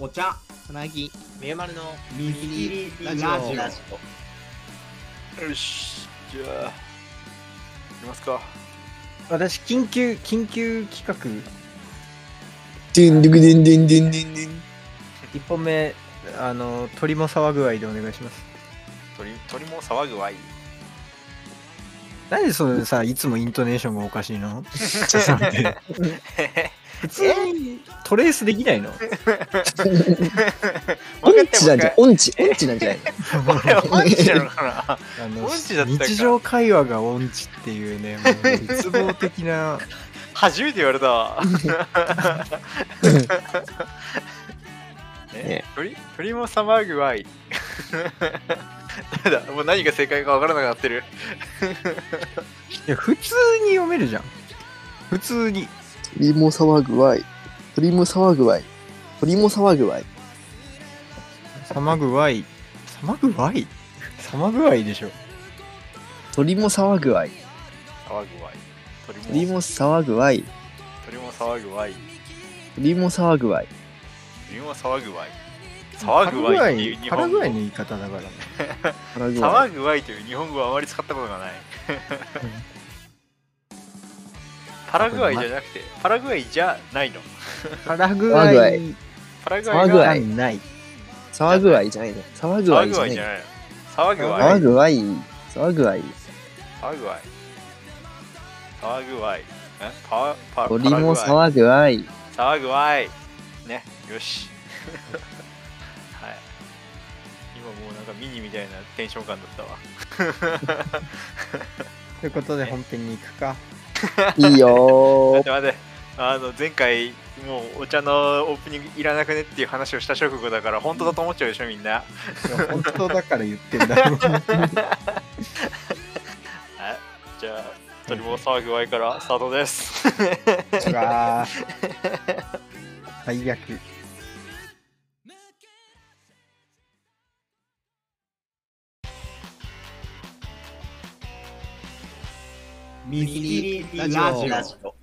お茶。つなぎ。みゆまるのみずりラジオ。ラジラジよし、じゃあ、行きますか。私緊急緊急企画。ドゥンドゥクドゥンドゥンドゥンドゥンドゥン。1本目あの鳥も騒ぐ合いでお願いします。鳥鳥も騒ぐわいい。なんでそれさいつもイントネーションがおかしいの？ちょっと待って普通にトレースできないの？音痴なんじゃ、音痴、音痴なんじゃない。これ音痴なのかなあの音痴だったか。日常会話が音痴っていうねもう絶望的な。初めて言われたわ。え？ね鳥鳥も騒ぐわい。だ、もう何が正解かわからなくなってる。いや普通に読めるじゃん。普通に鳥も騒ぐわい。鳥も騒ぐわい。鳥も騒ぐわい。騒ぐわい騒ぐわい？騒ぐわいでしょ鳥も騒ぐわい。騒ぐわい。鳥も騒ぐわい。鳥も騒ぐわい。鳥も騒ぐわい。鳥も騒ぐわい。騒ぐわいっていう日パラ本語。グアイの言い方だからね 騒ぐわい。騒ぐわいという日本語はあまり使ったことがない。パラグアイじゃなくて、パラグアイじゃないの。パラグアイパラグアイがない騒ぐわいじゃないの。騒ぐわいじゃないの。騒ぐわいじゃないの。騒ぐわい。騒ぐわい。騒ぐわい。騒ぐわい。騒ぐわい。え？パパ鳥もパラグアイ騒ぐわい。騒ぐわい。ね、よし。はい。今もうなんかミニみたいなテンション感だったわ。ということで本編に行くか いいよー待って。待って。あの前回もうお茶のオープニングいらなくねっていう話をした直後だから本当だと思っちゃうでしょみんな。本当だから言ってんだ。じゃあ鳥も騒ぐわいからスタートです。最悪みずりラジラジオ。オラジオ。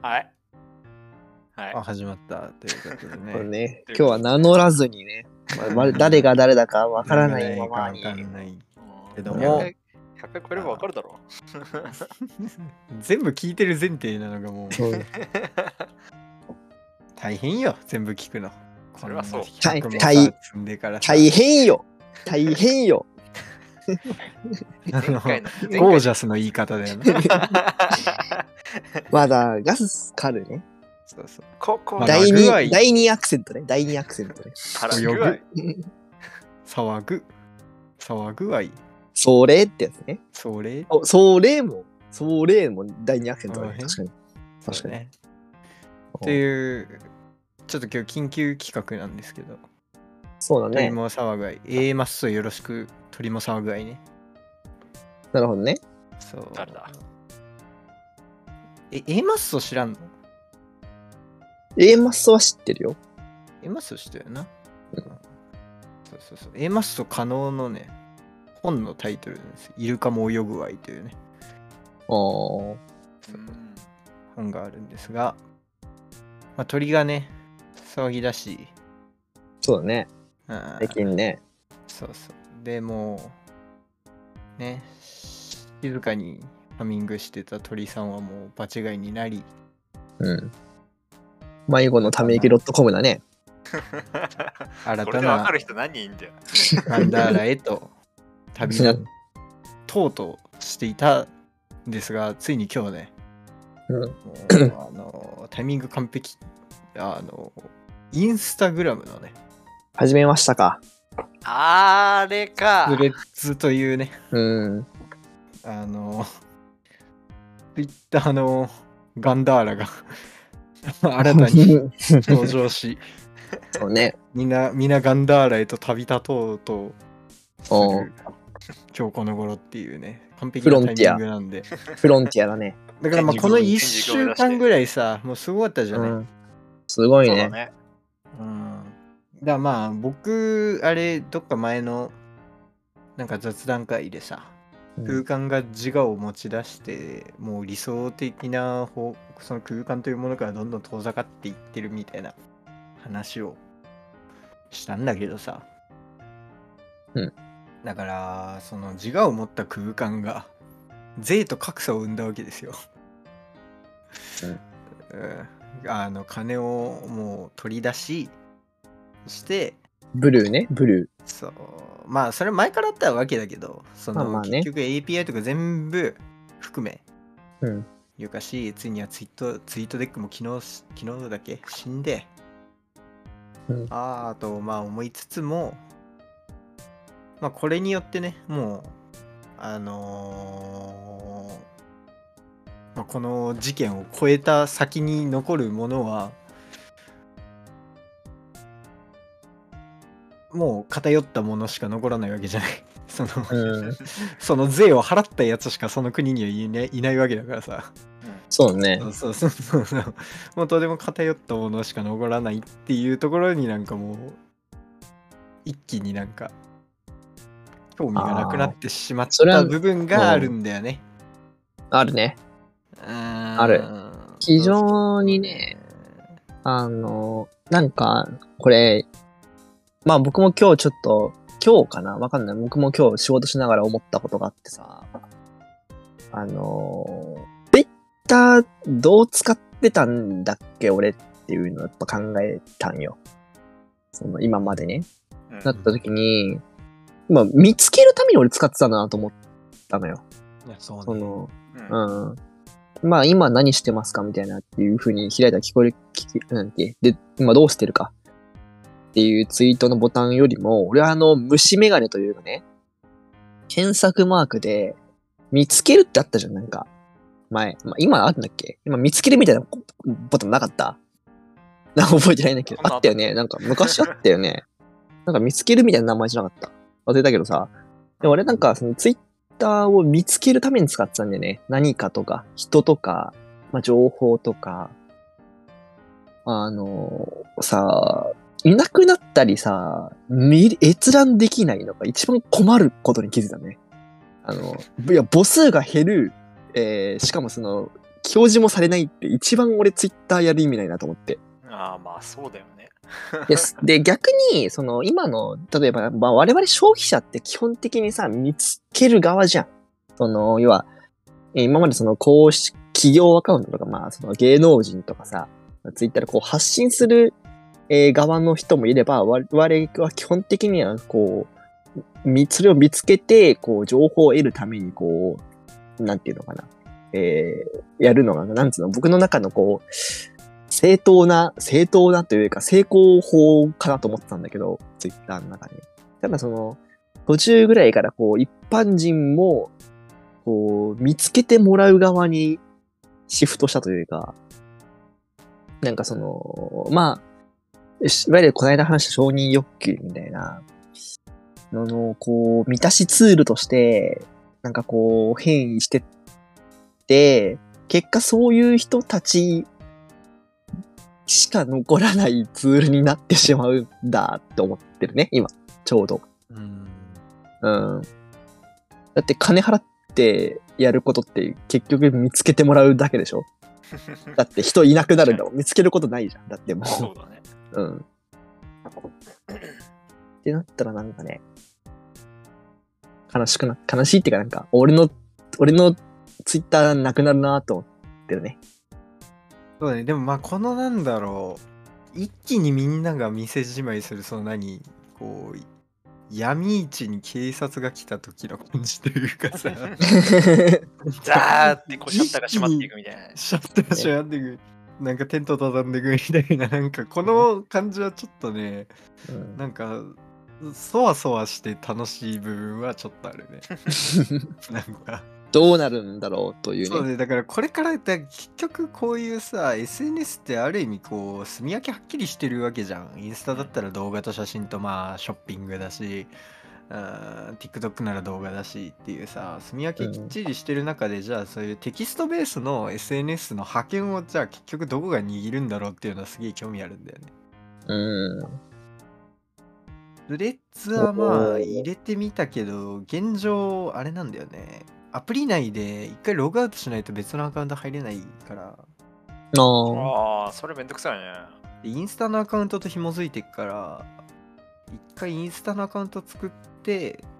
はい。はい。あ始まった。ということでね。これね、今日は名乗らずにね、まあま誰が誰だかわからないままに。わ。かんない。けど100も回100回超えればわかるだろ。全部聞いてる前提なのがもう。大変よ全部聞くの。それはそう。こんな100もさ。大変よ。大変よ 前回の前回ゴージャスの言い方だよね まだガスカルね。そうそうここまあ第ラグア第二アクセントね。第二アクセントね。パラグアイ騒ぐ騒ぐ愛それってやつね。それおそれも、それも第二アクセントだね。あ確かに。確かに。ねっていうちょっと今日緊急企画なんですけどそうだね。鳥も騒ぐ愛 A マッソよろしく。鳥も騒ぐ愛ね。なるほどね。そう。誰だ？え A マッソ知らんの？A マッソは知ってるよ。A マッソ知ってるよな、うん。そうそうそう。A マッソ可能のね本のタイトルなんです。よイルカも泳ぐ愛というね。あー。本があるんですが、まあ、鳥がね騒ぎ出し、そうだね。うん最近ね。そうそうでもうね静かにハミングしてた鳥さんはもう場違いになりうん。迷子のため息 .com だね。新たこれでわかなる人何人いんだよ。ガンダーラへと旅立うんとうとしていたんですがついに今日ねうんもうあのタイミング完璧あのインスタグラムのね始めましたか？あれかスレッズというねうん。あのツイッターのガンダーラが 新たに登場しそうね。みんなみんなガンダーラへと旅立とうとすおうる今日この頃っていうね完璧なタイミングなんでフロンティアだね。だからまあこの1天竺を目指して週間ぐらいさもうすごかったじゃない、うん。すごいね。そうだね。うんだまあ僕あれどっか前のなんか雑談会でさ空間が自我を持ち出して、もう理想的な方その空間というものからどんどん遠ざかっていってるみたいな話をしたんだけどさ、うん。だからその自我を持った空間が税と格差を生んだわけですよ、うん。あの金をもう取り出しそしてブルーね、ブルそうまあそれ前からあったわけだけどその、まあまあね結局 API とか全部含めー。うん。いうかしついにはツイートツイートデックも昨日昨日だけ死んで、うんあーあとまあ思いつつもまあこれによってねもうあのーまあ、この事件を超えた先に残るものはもう偏ったものしか残らないわけじゃない その、うん。その税を払ったやつしかその国にはいないいないわけだからさそうね。そうそうそうそう もうとても偏ったものしか残らないっていうところになんかもう一気になんか興味がなくなってしまった部分があるんだよね。あるね。あある非常にねあの、なんか、これ、まあ僕も今日ちょっと、今日かな？わかんない。僕も今日仕事しながら思ったことがあってさ、あの、Twitter どう使ってたんだっけ俺っていうのをやっぱ考えたんよ。その今までね。うんなった時に、まあ見つけるために俺使ってたんだなと思ったのよ。いやそうねその、うんうん。まあ今何してますかみたいなっていう風に開いたら聞こえる、聞き、なんだっけ？で、今どうしてるかっていうツイートのボタンよりも、俺はあの虫眼鏡というかね、検索マークで見つけるってあったじゃん、なんか。前。まあ、今あるんだっけ？今見つけるみたいなボタンなかった？なんか覚えてないんだけど、あったよね。なんか昔あったよね。なんか見つけるみたいな名前じゃなかった。忘れたけどさ。で俺なんかそのツイッターを見つけるために使ってたんだよね。何かとか、人とか、まあ、情報とか、あのさ、いなくなったりさ、見閲覧できないのが一番困ることに気づいたね。あの、いや、母数が減る、えーしかもその、表示もされないって一番俺ツイッターやる意味ないなと思って。ああ、まあそうだよね。です。で、逆に、その、今の、例えば、まあ、我々消費者って基本的にさ、見つける側じゃん。その、要は、えー今までその、公式、企業アカウントとか、まあ、その芸能人とかさ、ツイッターでこう発信する、えー側の人もいれば、我々は基本的には、こう、み、それを見つけて、こう、情報を得るために、こう、なんていうのかな。えーやるのが、なんつうの、僕の中のこう、正当な、正当なというか、成功法かなと思ってたんだけど、ツイッターの中に。ただその、途中ぐらいからこう、一般人も、こう、見つけてもらう側にシフトしたというか、なんかその、まあ、いわゆるこの間話した承認欲求みたいなのの、こう、満たしツールとして、なんかこう、変異してって、結果そういう人たちしか残らないツールになってしまうんだって思ってるね、今、ちょうど。うんうん。だって金払ってやることって結局見つけてもらうだけでしょ？だって人いなくなるんだもん。見つけることないじゃん。だってもそうだね。う。うん。ってなったらなんかね、悲しくな、悲しいっていうかなんか、俺の、俺のツイッターなくなるなと思ってるね。そうだねでもまあこのなんだろう一気にみんなが店じまいするその何こう闇市に警察が来た時の感じというかさ ザーってこうシャッターが閉まっていくみたいな。シャッター閉まっていくなんかテント畳んでいくみたいななんかこの感じはちょっとねうん。なんかそわそわして楽しい部分はちょっとあるね。なんか。どうなるんだろうというね。そうねだからこれからだ結局こういうさ SNS ってある意味こう住み分けはっきりしてるわけじゃん。インスタだったら動画と写真とまあショッピングだしうん TikTok なら動画だしっていうさ住み分けきっちりしてる中で、じゃあそういうテキストベースの SNS の覇権をじゃあ結局どこが握るんだろうっていうのはすげえ興味あるんだよねうん。スレッズはまあ入れてみたけど、現状あれなんだよね。アプリ内で一回ログアウトしないと別のアカウント入れないから、あああ、それめんどくさいね。でインスタのアカウントと紐づいてっから、一回インスタのアカウント作って、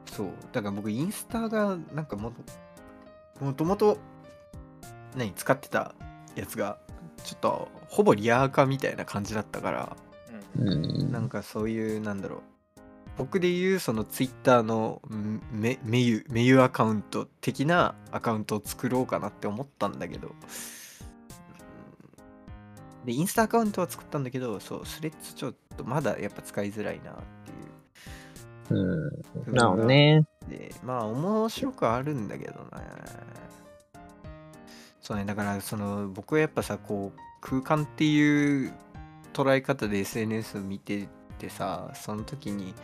そう、だから僕インスタがなんかもともともと、何、使ってたやつが、ちょっとほぼリアアカみたいな感じだったから、うん。うん。なんかそういう、なんだろう。僕で言うそのツイッターのんメメユメユアカウント的なアカウントを作ろうかなって思ったんだけど、うんで、インスタアカウントは作ったんだけど、そう、スレッズちょっとまだやっぱ使いづらいなっていううん。なるほどがね。で、まあ面白くはあるんだけどね。そうね、だからその僕はやっぱさ、こう空間っていう捉え方で SNS を見ててさ、その時に、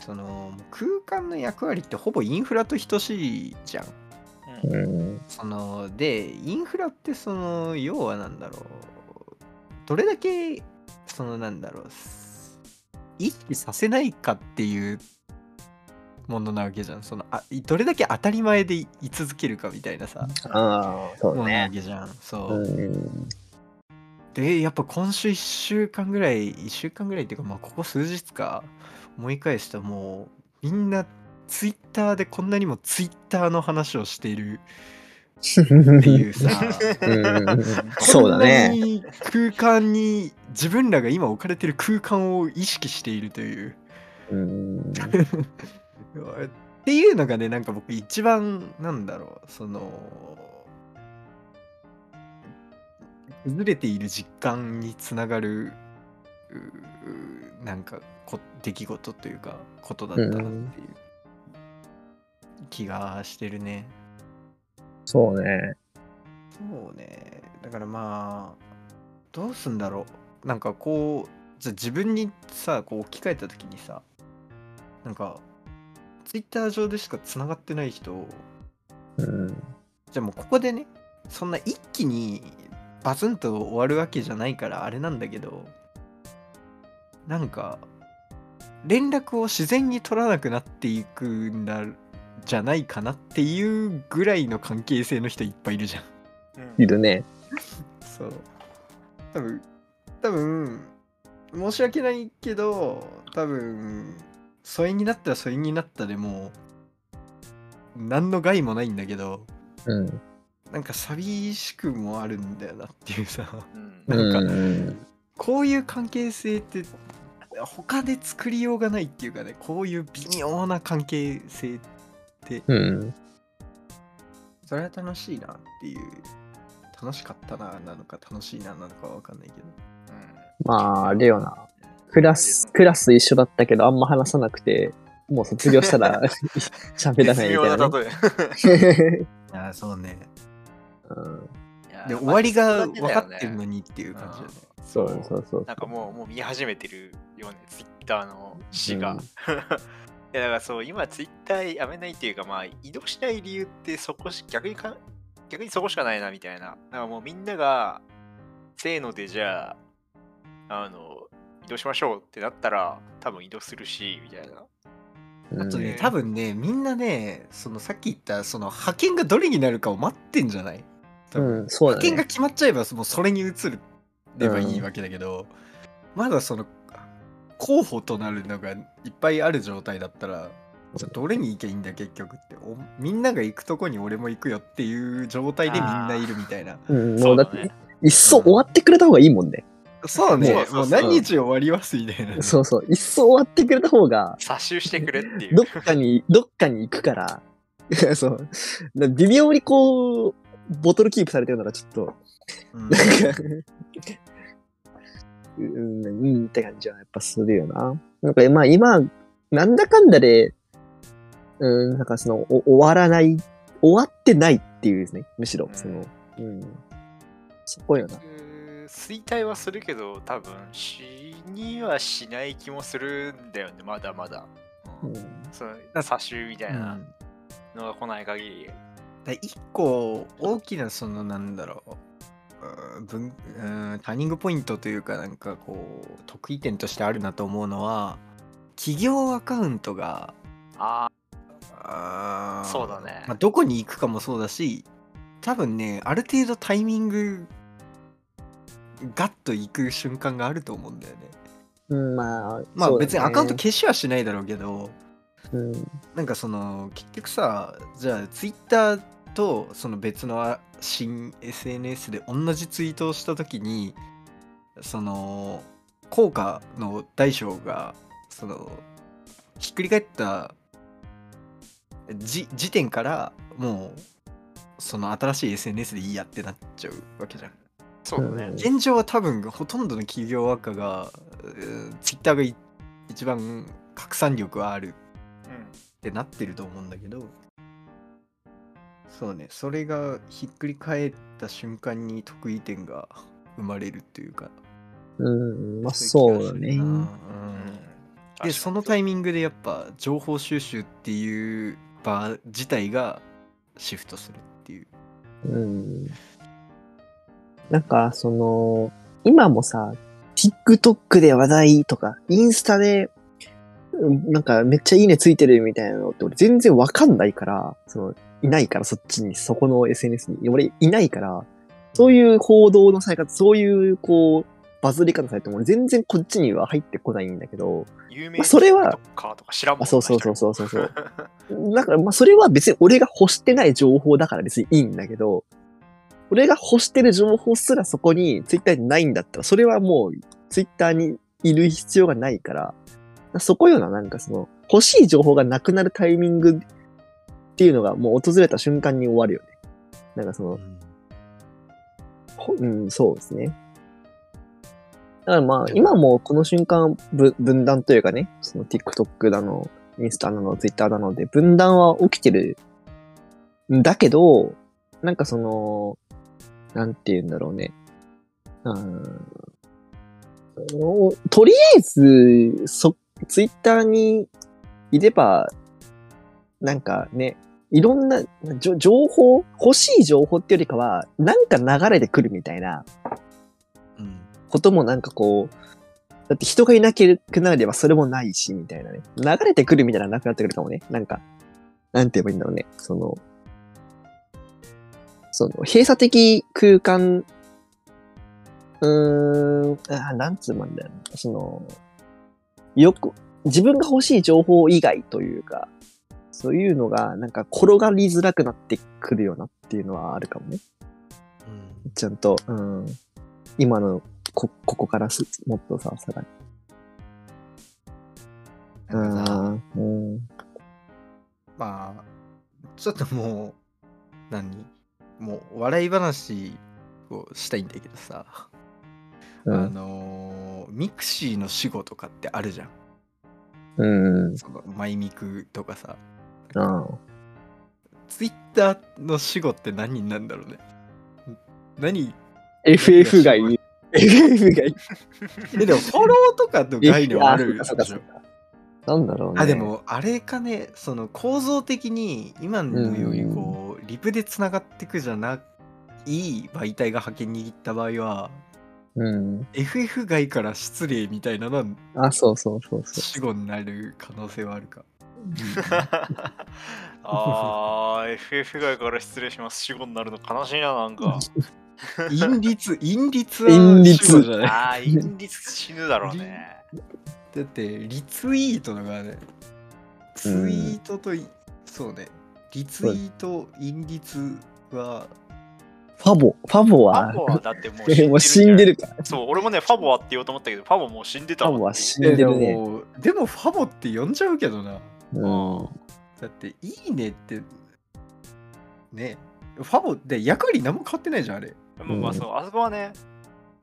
その空間の役割ってほぼインフラと等しいじゃん。そので、インフラってその要はなんだろう、どれだけそのなんだろう、意識させないかっていうものなわけじゃん。そのあどれだけ当たり前でい続けるかみたいなさ、ああ、そうものなわね。けじゃん。そう。うん。で、やっぱ今週1週間ぐらい、1週間ぐらいっていうか、まあここ数日か、思い返したもう、みんなツイッターでこんなにもツイッターの話をしているっていうさ。う んそうだね。に空間に自分らが今置かれてる空間を意識しているという。うん。っていうのがねなんか僕一番なんだろうその崩れている実感につながるううなんかこ出来事というかことだったなっていう気がしてるね。そうね。そうね。だからまあ、どうすんだろう。なんかこう、じゃあ自分にさ、こう置き換えた時にさ、なんか、ツイッター上でしか繋がってない人、うん。じゃあもうここでね、そんな一気にバツンと終わるわけじゃないからあれなんだけど、なんか、連絡を自然に取らなくなっていくんだじゃないかなっていうぐらいの関係性の人いっぱいいるじゃんいるね。そう。多分、多分、申し訳ないけど、多分、疎遠になったら疎遠になったでもう、何の害もないんだけど、うん。なんか寂しくもあるんだよなっていうさ、うんなんかうん。こういう関係性って、他で作りようがないっていうかね、こういう微妙な関係性って、うん。それは楽しいなっていう、楽しかったな、なのか楽しいな、なのかはわかんないけど。まあ、あれよな。クラス、クラス一緒だったけど、あんま話さなくて、もう卒業したら 喋らないみたい例え。なね。いや、そうね。うんで、終わりが分かってるのにっていう感じだね。そうそうそう。なんかもう、もう見始めてるよね、ツイッターの詩が。うん いやだからそう、今ツイッターやめないっていうか、まあ移動しない理由ってそこし、逆にか、逆にそこしかないなみたいな。だからもうみんなが、せーのでじゃあ、あの、移動しましょうってなったら、多分移動するし、みたいな。うんあとね、うん多分ね、みんなね、そのさっき言った、その派遣がどれになるかを待ってんじゃない？多分うん、そうだ派遣がね。決まっちゃえば、もうそれに移るればいいわけだけど、まだその、候補となるのがいっぱいある状態だったら、じゃあどれに行けばいいんだ結局っておみんなが行くとこに俺も行くよっていう状態でみんないるみたいなうん、もだってそううだね、。いっそ終わってくれた方がいいもんね。そうねそうそうそうもう何日終わりますみたいなそうそう。いっそ終わってくれた方が、差ししてくれっていう。どっかに、どっかに行くから、そう。だ微妙にこう、ボトルキープされてるのがちょっと、うんなんか、うん、うんって感じはやっぱするよな。なんかまあ今、なんだかんだで、うん、なんかその、お終わらない、終わってないっていうですね、むしろ、その、うん。そこよな。衰退はするけど、多分死にはしない気もするんだよね、まだまだ。ううん。ん、その差しみたいな。のが来ない限り。だ一個大きなそのなんだろううん分うんターニングポイントというかなんかこう得意点としてあるなと思うのは企業アカウントがああーそうだね。まあ、どこに行くかもそうだし多分ねある程度タイミングガッと行く瞬間があると思うんだよね。うん、まあ、まあ別にアカウント消しはしないだろうけどうん、なんかその結局さじゃあツイッターとその別のあ新 SNS で同じツイートをした時にその効果の大小がそのひっくり返ったじ時点からもうその新しい SNS でいいやってなっちゃうわけじゃん。そうだね。うん。現状は多分ほとんどの企業赤がツイッターがい一番拡散力はあるってなってると思うんだけど。そうね。それがひっくり返った瞬間に得意点が生まれるっていうか。うん、まあいそうだね。うん。でそのタイミングでやっぱ情報収集っていう場自体がシフトするっていう。うん。なんか、その、今もさ、TikTok で話題とか、インスタで、うんなんかめっちゃいいねついてるみたいなのって俺全然わかんないから、その、いないからそっちに、そこの SNS に。俺いないから、そういう報道のされ方、そういうこう、バズり方されても俺全然こっちには入ってこないんだけど、有名まあそれはかとか知らんもんあ、そうそうそうそうそうそう。だから、まあ、それは別に俺が欲してない情報だから別にいいんだけど、俺が欲してる情報すらそこにツイッターにないんだったら、それはもうツイッターにいる必要がないから、そこようななんかその、欲しい情報がなくなるタイミングっていうのがもう訪れた瞬間に終わるよね。なんかその、ほうん、そうですね。だからまあ、今もこの瞬間、ぶ分断というかね、その TikTok だの、インスタなの、Twitter なので、分断は起きてるんだけど、なんかその、なんて言うんだろうね。うんおとりあえず、そ、ツイッターにいれば、なんかね、いろんな情報、欲しい情報っていうよりかは、なんか流れてくるみたいなうんこともなんかこう、だって人がいなくなればそれもないし、みたいなね。流れてくるみたいなのなくなってくるかもね。なんか、なんて言えばいいんだろうね。その、その、閉鎖的空間、うーん、あーなんつうまんだよ、ね。その、よく、自分が欲しい情報以外というか、そういうのが、なんか転がりづらくなってくるよなっていうのはあるかもね。うんちゃんと、うん、今のこ、ここからすもっとさ、さらに。なんかさうん。うん。まあちょっともう何？もう笑い話をしたいんだけどさ、うあん。のーミクシーの死後とかってあるじゃんうん。そのマイミクとかさあツイッターの死後って何になるんだろうね何？FF がいい。FF がいい。えでもフォローとかの概念はある あそうかそうかそうか。なんだろうね。あで、もあれかねその構造的に今のようにこうリプでつながってくじゃない媒体が覇権握った場合はうん。FF 外から失礼みたいなのはあ、そうそうそうそ死後になる可能性はあるか。あー、FF 外から失礼します。死後になるの悲しいな、なんか。陰律、陰律陰は律死後じゃない。あー、陰律死ぬだろうね。だってリツイートのがね、ツイートとい、そうね、リツイート、陰律は、う。ファボ、ファボフはァ、ボはだってもう死んでる。もう死んでる。から。そう、俺もね、ファボはって言おうと思ったけど、ファボもう死んでたわファボは死んえででるね。も、でもファボって呼んじゃうけどな。うん。だって、いいねって、ね、ファボって役割何も変わってないじゃん、あれ。でもまあそう、あそこはね、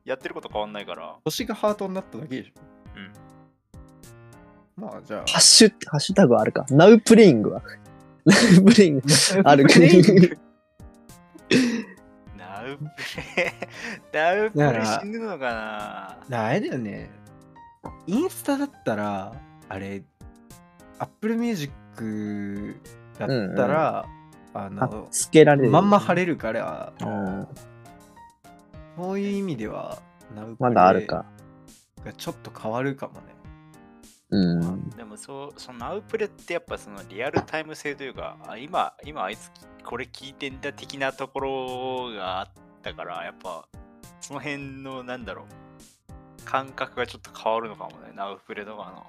やってること変わんないから。星がハートになっただけでしょ。うん。まあ、じゃあ。ハッシュ、ハッシュタグあるか。Now playing は。Now playing ある プレイングナウプレ、ナウプレ死ぬのかなあれだよね。インスタだったら、あれ、Apple Music だったら、ああの、つけられる。まんま晴れるから、うん。そういう意味では、ナウプレまだあるか。がちょっと変わるかもね。うん。でもそう、そのアウプレってやっぱそのリアルタイム性というか、あ今、今あいつこれ聞いてんだ的なところがあったから、やっぱその辺のなんだろう、感覚がちょっと変わるのかもね、アウプレとか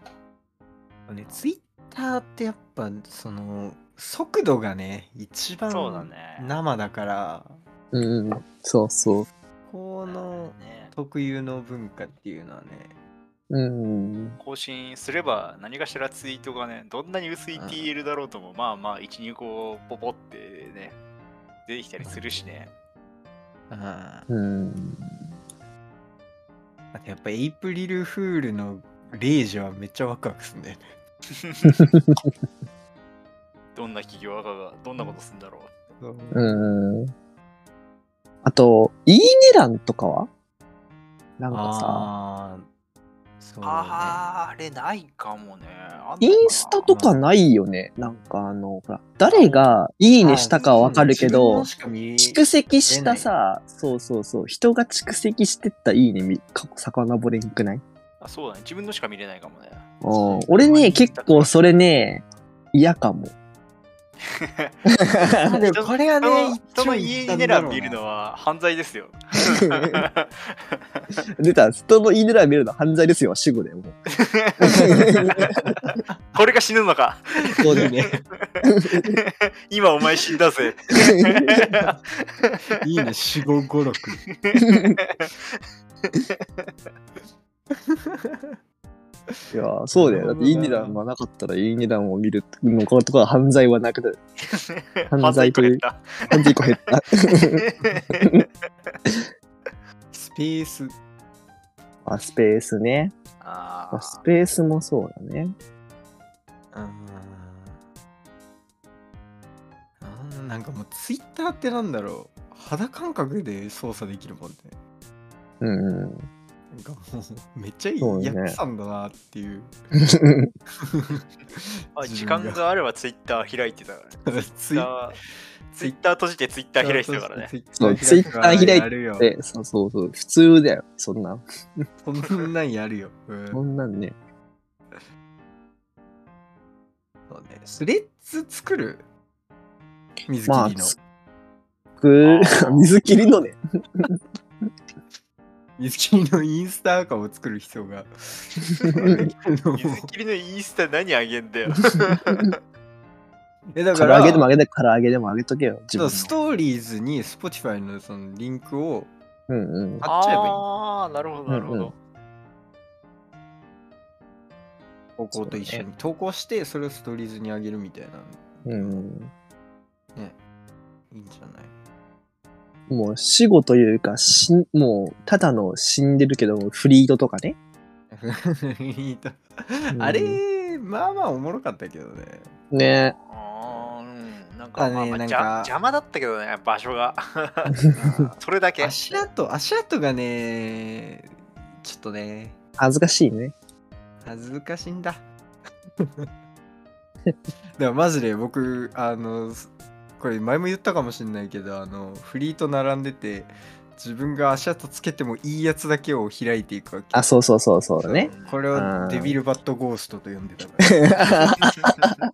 の。ね、ツイッターってやっぱその速度がね一番そうだね。生だからうん。そうそう。このね特有の文化っていうのはねうん。更新すれば何かしらツイートがね、どんなに薄いうん TL だろうとも、まあまあ、1、2個ポポってね、出てきたりするしね。あうん。あとやっぱエイプリルフールの0時はめっちゃワクワクするんだよね どんな企業家がどんなことするんだろう。うん。あと、いいね欄とかは？なんかさ、そうねあれないかもね。インスタとかないよね。なんかあの、ほら、誰がいいねしたかはわかるけど、蓄積したさ、そうそうそう、人が蓄積してったいいねみ、過去遡れんくない？あそうだね。自分のしか見れないかもね。うん俺ね、結構それね、嫌かも。でもこれはね人の家に狙う見るのは犯罪ですよ。出た、人のいいね欄見るの犯罪ですよ、主語でもう。これが死ぬのか。そうだね。今お前死んだぜ。いいね4 5 5 6いやー、そうだよ。だっていいね欄がなかったらいいね欄を見るのことか犯罪はなくなる。犯罪という犯犯罪1個減った。スペースあ、スペースね。ああスペースもそうだね。うんなんかもうツイッターってなんだろう肌感覚で操作できるもんねうんうん。なんかもうめっちゃいい役さんだなっていう あ時間があればツイッター開いてたからね。ツツイッターツイッター閉じてツイッター開いてたからね。そうツイッター開いてそうそうそう。普通だよ。そんなん。そんなんやるよ、うんそんなんね。そうねスレッズ作る？水切りの、まあつくあー水切りのね。水切りのインスタアカを作る必要が水切りのインスタ何あげんだよ。えだから唐揚げでもあげて、唐揚げでもあげとけよ。ストーリーズに Spotify のそのリンクをうんうん。貼っちゃえばいいああ、なるほど、なるほうんうど。投稿と一緒に投稿してそれをストーリーズにあげるみたいなうんうん。ねいいんじゃない？もう死後というか、しんもう、ただの死んでるけど、フリードとかね。いいとうんあれまあまあおもろかったけどねねあーうん、なんか、まあまあなんかじゃ邪魔だったけどね、場所が。それだけ。足跡足跡がねちょっとね恥ずかしいね。恥ずかしいんだ でもマジで僕あのこれ前も言ったかもしれないけどあのフリーと並んでて自分が足跡つけてもいいやつだけを開いていくわけあ、そうそうそうそうだね。これうんをデビルバットゴーストと呼んでたから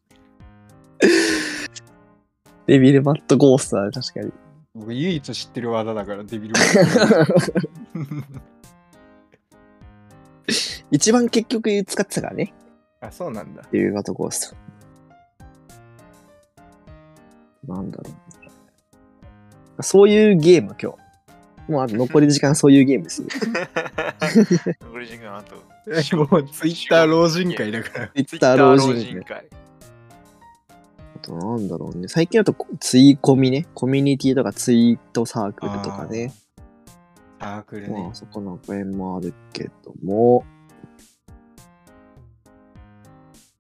デビルバットゴーストは確かに。僕唯一知ってる技だからデビルバットゴースト 一番結局使ってたからね。あそうなんだデビルバットゴースト。なんだろう。そういうゲーム今日。もうあと残り時間そういうゲームですよ。残り時間あと。もうツイッター老人会だからツイッター老人会。会。あとなんだろうね。最近だとツイコミね。コミュニティとかツイートサークルとかね。サークルねまあそこの辺もあるけども。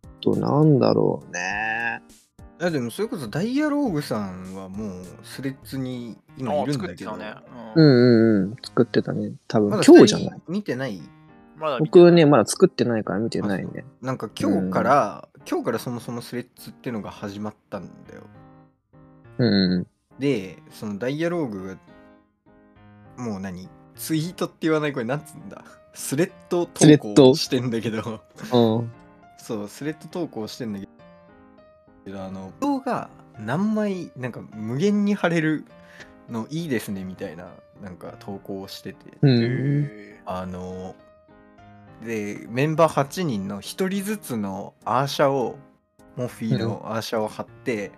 あとなんだろうね。あでもそれこそダイアローグさんはもうスレッズに今いあるんだけど作ってたね。ううんんうんうん。作ってたね。多分まだ今日じゃない。見てない？まだ見て僕ね、まだ作ってないから見てないね。なんか今日から、今日からそもそもスレッズっていうのが始まったんだようんうん。でそのダイアローグがもう何？ツイートって言わない？これなんつうんだ？スレッドスレッド投稿してんだけどうん。そうスレッド投稿してんだけどあの動画何枚なんか無限に貼れるのいいですねみたいななんか投稿をしてて、うん。へあのでメンバー8人の1人ずつのアーシャをモフィーのアーシャを貼って、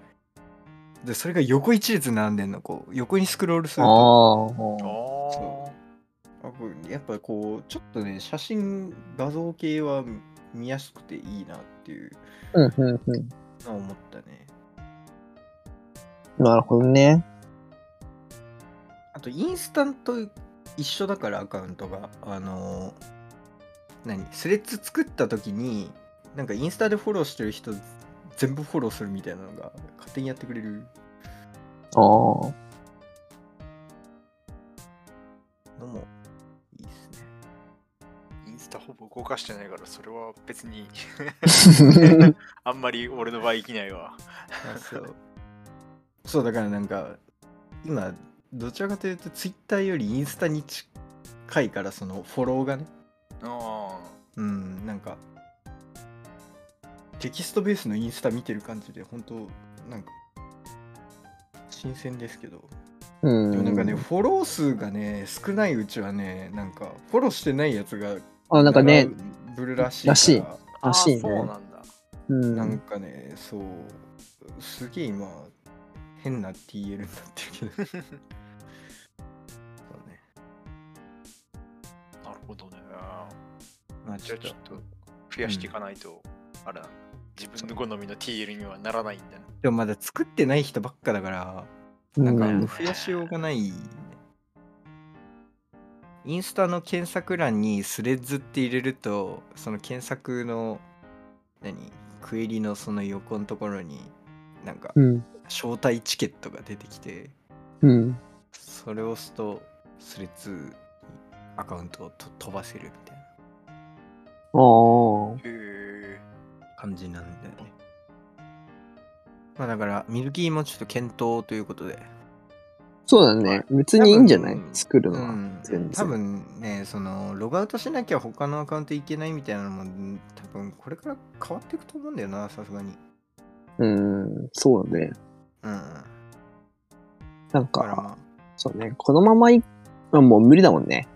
でそれが横一列並んでんのこう横にスクロールすあるとやっぱこうちょっとね写真画像系は見やすくていいなっていう。うん、うん、うん。のは思ったねなるほどね。あとインスタント一緒だからアカウントがあの何？スレッズ作った時になんかインスタでフォローしてる人全部フォローするみたいなのが勝手にやってくれるああ。のもインスタほぼ動かしてないから、それは別に。あんまり俺の場合生きないわ。あそう。そうだからなんか今どちらかというとツイッターよりインスタに近いからそのフォローがね。あ。うんなんかテキストベースのインスタ見てる感じで本当なんか新鮮ですけど。うん。でもなんかねフォロー数がね少ないうちはねなんかフォローしてないやつがあ、なんかね、ブルらしいかららしいあ。らしいねそうなんだ。うん。なんかねそうすげえ今変な TL になってるけどそうねなるほどね。まあちじゃあょっとちょっと増やしていかないと、あれだ。自分の好みの TL にはならないんだね。でもまだ作ってない人ばっかだからうんなんか増やしようがない、ねインスタの検索欄にスレッズって入れるとその検索の何？クエリのその横のところになんかうん。招待チケットが出てきてうん。それを押すとスレッズにアカウントをと飛ばせるみたいな。感じなんだよねまあだからミルキーもちょっと検討ということでそうだね。別にいいんじゃない？作るのは。うん全然多分ねそのログアウトしなきゃ他のアカウントいけないみたいなのもうん多分これから変わっていくと思うんだよなさすがにうん。そうだね。うんなんだかまそうね。このままい、まあもう無理だもんね。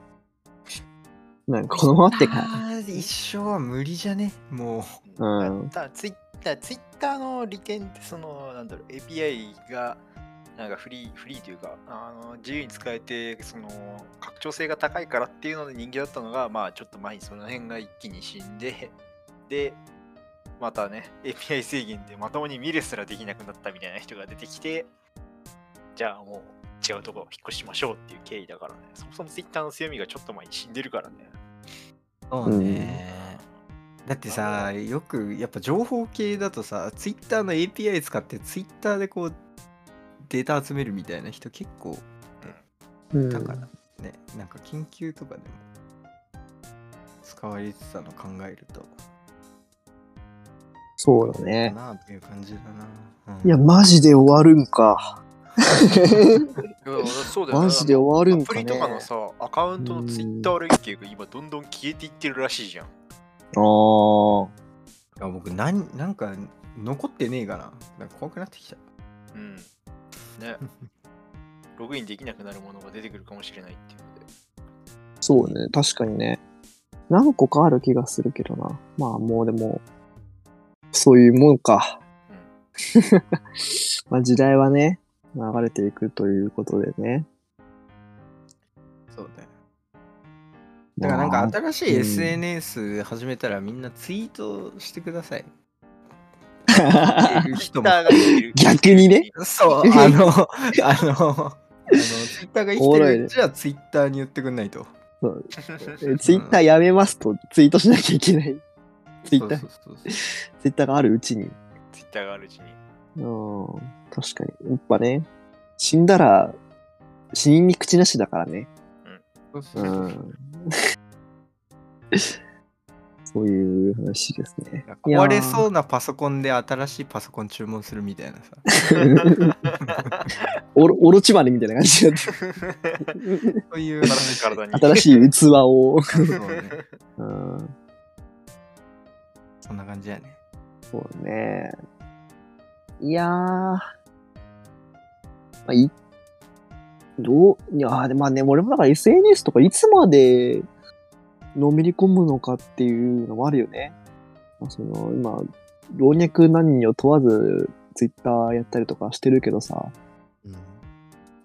なんかこのままってか。一生は無理じゃね？もうんだツイッター、ツイッターの利点って、その、なんだろう、API が、なんかフリー、フリーというか、あの自由に使えて、その、拡張性が高いからっていうので人気だったのが、まあ、ちょっと前にその辺が一気に死んで、で、またね、API 制限でまともに見るすらできなくなったみたいな人が出てきて、じゃあもう違うとこ引っ越しましょうっていう経緯だからね、そもそも Twitter の強みがちょっと前に死んでるからね。うそうね、だってさよくやっぱ情報系だとさツイッターの API 使ってツイッターでこうデータ集めるみたいな人結構うんだからね、なんか研究とかでも使われてたの考えるとそうだね。なあっていう感じだな、うんいや、マジで終わるんか。そうだよね。マジで終わるんアプかねリとかのさ、アカウントのツイッター連携が今どんどん消えていってるらしいじゃん。ああ。いや僕なんなんか残ってねえかななんか怖くなってきたうん。ね。ログインできなくなるものが出てくるかもしれないっていうので。そうね。確かにね。何個かある気がするけどな。まあもうでも、そういうもんか。まあ時代はね、流れていくということでね。そうだよだからなんまあか新しいうん SNS 始めたらみんなツイートしてください。って人も逆にね。そう、あの、あの、あの、ツイッターが生きてるうちはツイッターに言ってくんないと。えツイッターやめますとツイートしなきゃいけない。ツイッター、そうそうそうそうツイッターがあるうちに。Twitter があるうちに。うん。確かに。やっぱね、死んだら、死人に口なしだからね。そうそううそう。ん。そういう話ですね。壊れそうなパソコンで新しいパソコン注文するみたいなさ。おろ、おろちまねみたいな感じ そういう新しい体に。新しい器を。そうね。うん。そそんな感じやね。そうね。いやー。まあ、い、どう、いやーでまあね、俺もだから SNS とかいつまでのめり込むのかっていうのもあるよね。まあ、その、今、老若男女問わず Twitter やったりとかしてるけどさ、うん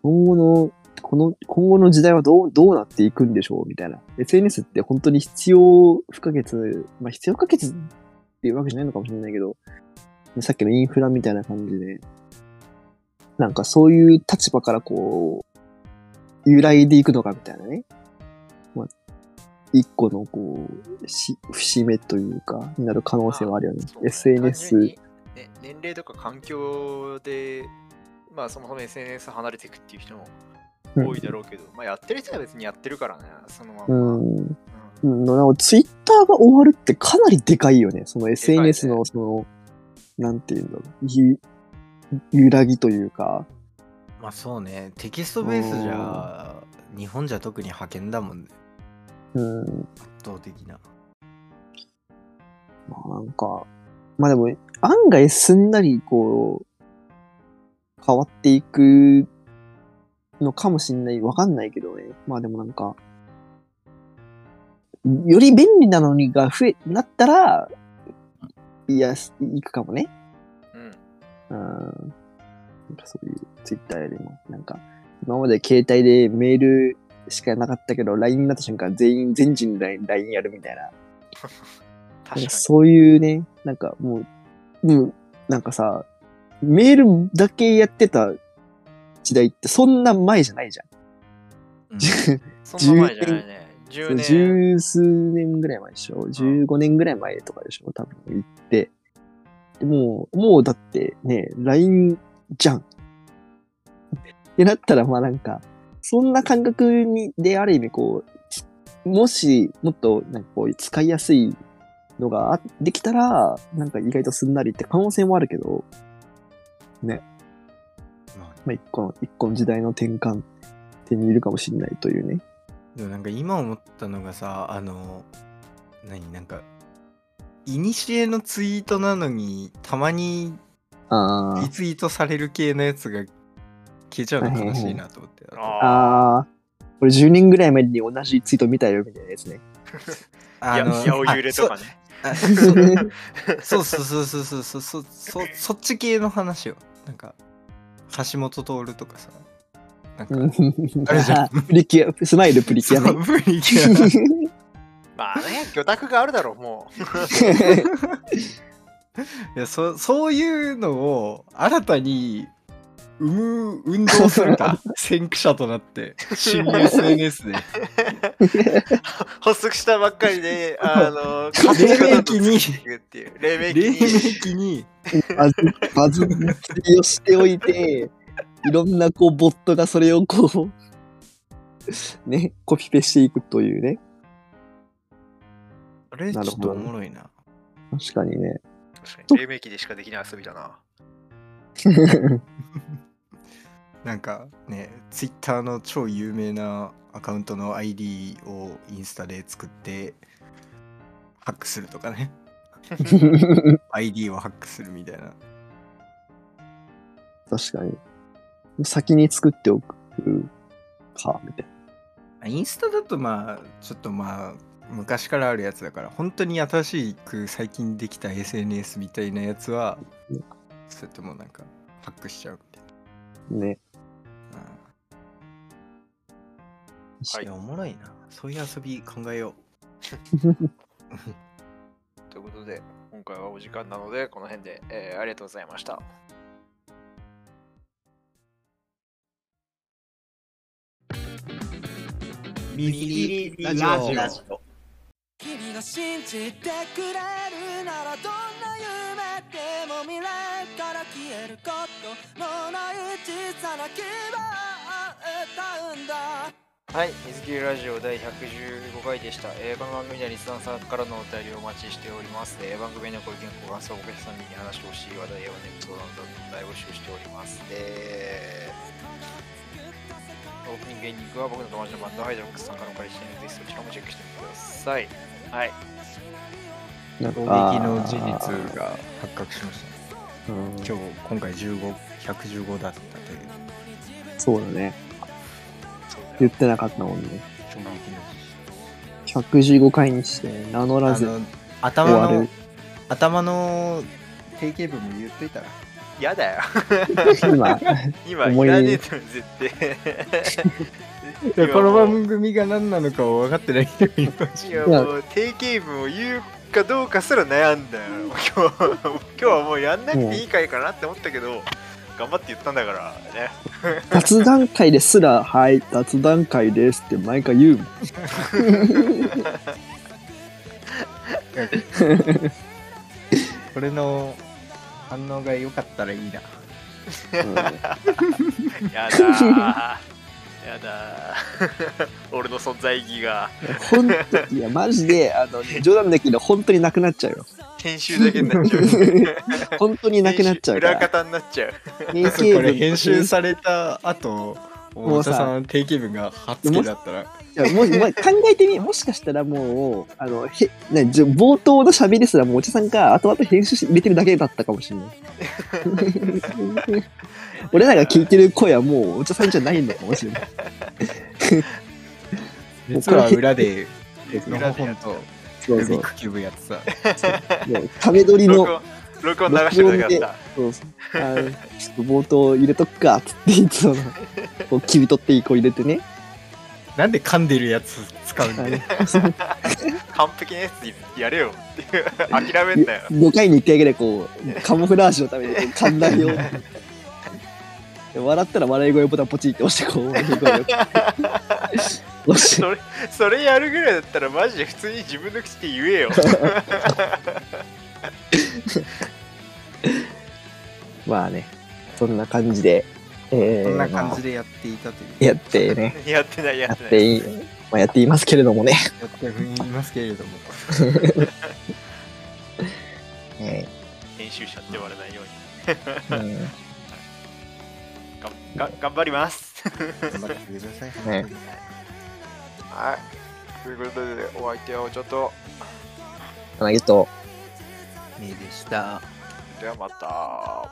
今後の、この、今後の時代はどう、どうなっていくんでしょうみたいな。SNS って本当に必要不可欠、まあ必要不可欠っていうわけじゃないのかもしれないけど、さっきのインフラみたいな感じで、なんかそういう立場からこう、揺らいでいくのかみたいなね。まあ、一個のこう、し節目というか、になる可能性はあるよね。SNS に、ね、年齢とか環境で、まあそもそも SNS 離れていくっていう人も多いだろうけど、まあやってる人は別にやってるからね、そのまま。うん。うんうん、なんかツイッターが終わるってかなりでかいよね。その SNS の、その、なんていうんだろう。ゆ揺らぎというか。まあそうね、テキストベースじゃ、日本じゃ特に派遣だもんね。うん。圧倒的な。まあなんか、まあでも、案外すんなりこう、変わっていくのかもしんない。わかんないけどね。まあでもなんか、より便利なのにが増え、なったら、いや、いくかもね。うん。うん。なんかそういうツイッターよりも、なんか、今まで携帯でメールしかなかったけど、LINE になった瞬間全員、全人 LINE, LINE やるみたいな。確かに。かそういうね、なんかもう、もう、なんかさ、メールだけやってた時代ってそんな前じゃないじゃん。うんそんな前じゃないね。10年。十数年ぐらい前でしょ ?15 年ぐらい前とかでしょ多分行って。でもう、もうだってね、LINE じゃん。ってなったら、まあなんか、そんな感覚に、で、ある意味こう、もし、もっと、なんかこう、使いやすいのがあできたら、なんか意外とすんなりって可能性もあるけど、まあ。まあ一個の、一個の時代の転換点にいるかもしれないというね。でもなんか今思ったのがさ、あの、何なんか、いにしえのツイートなのに、たまにあリツイートされる系のやつが消えちゃうの悲しいなと思って。あ。あああ。これ10年ぐらい前に同じツイート見たよみたいなやつね。あ。いや、八百揺れとかね。あそうそうそうそうそうそうそうそそっち系の話よなんか橋本徹とかさなんかうんあれじゃんプリキュア、スマイルプリキュアね。プリキュ まあね、魚拓があるだろう、もう。アいやそそういうのを新たに生む運動するか先駆者となって新 SNS で 発足したばっかりで、あの、黎明期に活躍をっていう黎明黎期に。明期にバズ、バズりをしておいて、いろんなこう、ボットがそれをこう、ね、コピペしていくというね。あれちょっとおもろいな確かにね。確かに黎明期でしかできない遊びだな。なんかね、ツイッターの超有名なアカウントの ID をインスタで作ってハックするとかね。ID をハックするみたいな。確かに。先に作っておくか、みたいな。インスタだとまあ、ちょっとまあ、昔からあるやつだから、本当に新しく最近できた SNS みたいなやつはうん、そうやってもうなんかハックしちゃうみたいな。ね。はいいや、おもろいな。そういう遊び考えよ ということで、今回はお時間なので、この辺で、えーありがとうございました。ミリーラジオ。君が信じてくれるならどんな夢でも未来から消えることのない小さな希望を歌うんだはい、水切りラジオ第115回でした。えー、この番組ではリスナーさんからのお便りをお待ちしております。えー、番組へのご意見、ご感想、お客さんに話してほしい話題やネットなどの大募集しております。えー、オープニングエンディングは僕の友達のバンドハイドロックスさんからお借りしているので、そちらもチェックしてみてください。はい。攻か撃の事実が発覚しましたね。うん今日、今回15、115だったという。そうだね。言ってなかったもんね。衝撃の事実。115回にして名乗らずあの頭の。頭の定型文も言っといたら。やだよ。今、今、思いいらねえと絶対。いやこの番組が何なのかを分かってない人もいますいやもう定型文を言うかどうかすら悩んだよ。今日今日はもうやんなくていい回かなって思ったけど、頑張って言ったんだからね。雑談会ですら、はい、雑談会ですって毎回言うもん。これの反応が良かったらいいな。うんやだー。やだー。俺の存在意義がほんと、いや、マジで、あの、冗談だけど、本当になくなっちゃうよ。編集だけになっちゃう。本当になくなっちゃうか裏ら。方になっちゃう。定型これ文編集された後、もうさ大田さん定型文がはっつけだったら、いやもうま考えてみ、もしかしたらもう、あの、へね、じゃ冒頭の喋りすらもうお茶さんが後々編集して入れてるだけだったかもしれない。俺らが聞いてる声はもうお茶さんじゃないのかもしれない。実は裏で、の裏でやっほほんと、そうそう。ルビックキューブやってた。もうため撮りの、録音録音流してるだけだっそうそうあーちょっと冒頭入れとくかっつっていつもの こう切り取っていい子入れてね。なんで噛んでるやつ使うんだよ。た。完璧なやつやれよっていう。諦めんなよ。5回に1回ぐらいこう、カモフラージュのために噛んだよ。で 笑ったら笑い声ボタンポチって押してこう、笑い声を押してそれ、それやるぐらいだったらマジで普通に自分の口で言えよ。まあね、そんな感じで、えー、こんな感じで、でやっていたという。まあやってね、やってない、ややっない。ってていい、まあ、やっていますけれどもね。やっていますけれども。え編集者って言われないように。ーうん がが頑張ります。頑張ってください。ねはい。ということで、お相手はちょっと、ありがとう。ねえでした。ではまた。